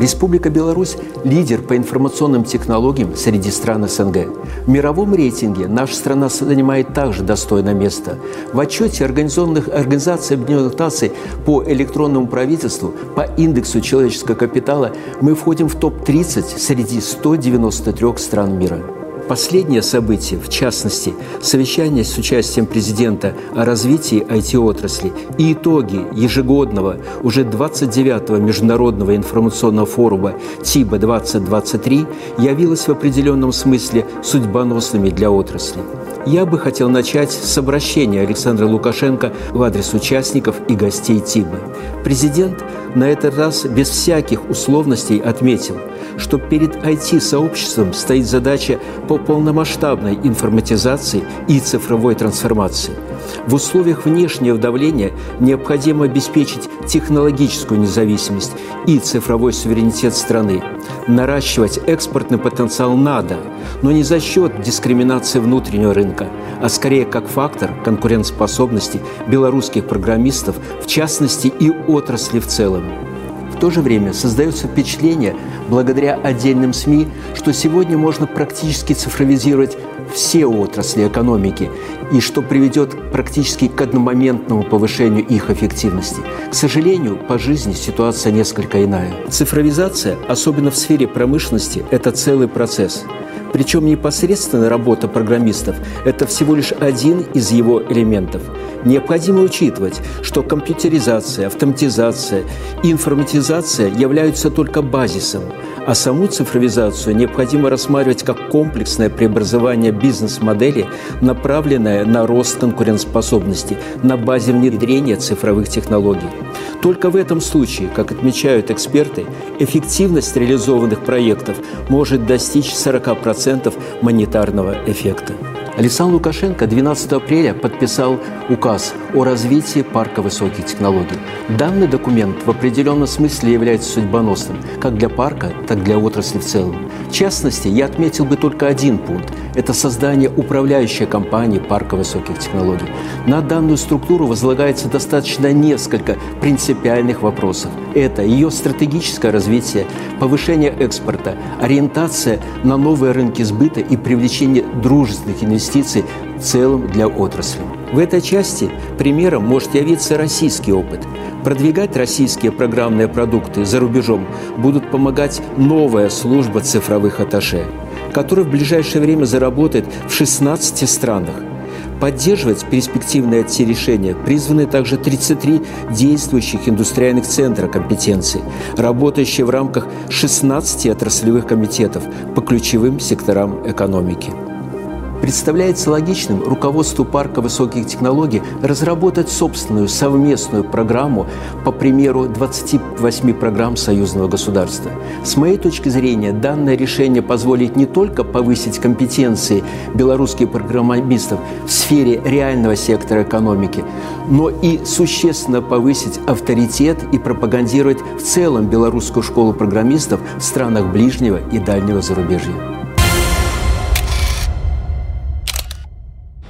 Республика Беларусь – лидер по информационным технологиям среди стран СНГ. В мировом рейтинге наша страна занимает также достойное место. В отчете Организованных Организаций Объединенных Наций по электронному правительству по индексу человеческого капитала мы входим в топ-30 среди 193 стран мира. Последнее событие, в частности, совещание с участием президента о развитии IT-отрасли и итоги ежегодного, уже 29-го Международного информационного форума ТИБА-2023 явилось в определенном смысле судьбоносными для отрасли. Я бы хотел начать с обращения Александра Лукашенко в адрес участников и гостей ТИБы. Президент на этот раз без всяких условностей отметил – что перед IT-сообществом стоит задача по полномасштабной информатизации и цифровой трансформации. В условиях внешнего давления необходимо обеспечить технологическую независимость и цифровой суверенитет страны. Наращивать экспортный потенциал надо, но не за счет дискриминации внутреннего рынка, а скорее как фактор конкурентоспособности белорусских программистов, в частности и отрасли в целом то же время создается впечатление, благодаря отдельным СМИ, что сегодня можно практически цифровизировать все отрасли экономики, и что приведет практически к одномоментному повышению их эффективности. К сожалению, по жизни ситуация несколько иная. Цифровизация, особенно в сфере промышленности, это целый процесс. Причем непосредственная работа программистов – это всего лишь один из его элементов – Необходимо учитывать, что компьютеризация, автоматизация и информатизация являются только базисом, а саму цифровизацию необходимо рассматривать как комплексное преобразование бизнес-модели, направленное на рост конкурентоспособности на базе внедрения цифровых технологий. Только в этом случае, как отмечают эксперты, эффективность реализованных проектов может достичь 40% монетарного эффекта. Александр Лукашенко 12 апреля подписал указ о развитии парка высоких технологий. Данный документ в определенном смысле является судьбоносным как для парка, так и для отрасли в целом. В частности, я отметил бы только один пункт – это создание управляющей компании парка высоких технологий. На данную структуру возлагается достаточно несколько принципиальных вопросов. Это ее стратегическое развитие, повышение экспорта, ориентация на новые рынки сбыта и привлечение дружественных инвестиций в целом для отрасли. В этой части примером может явиться российский опыт. Продвигать российские программные продукты за рубежом будут помогать новая служба цифровых атташе, которая в ближайшее время заработает в 16 странах. Поддерживать перспективные IT-решения призваны также 33 действующих индустриальных центра компетенции, работающие в рамках 16 отраслевых комитетов по ключевым секторам экономики. Представляется логичным руководству парка высоких технологий разработать собственную совместную программу по примеру 28 программ союзного государства. С моей точки зрения, данное решение позволит не только повысить компетенции белорусских программистов в сфере реального сектора экономики, но и существенно повысить авторитет и пропагандировать в целом белорусскую школу программистов в странах ближнего и дальнего зарубежья.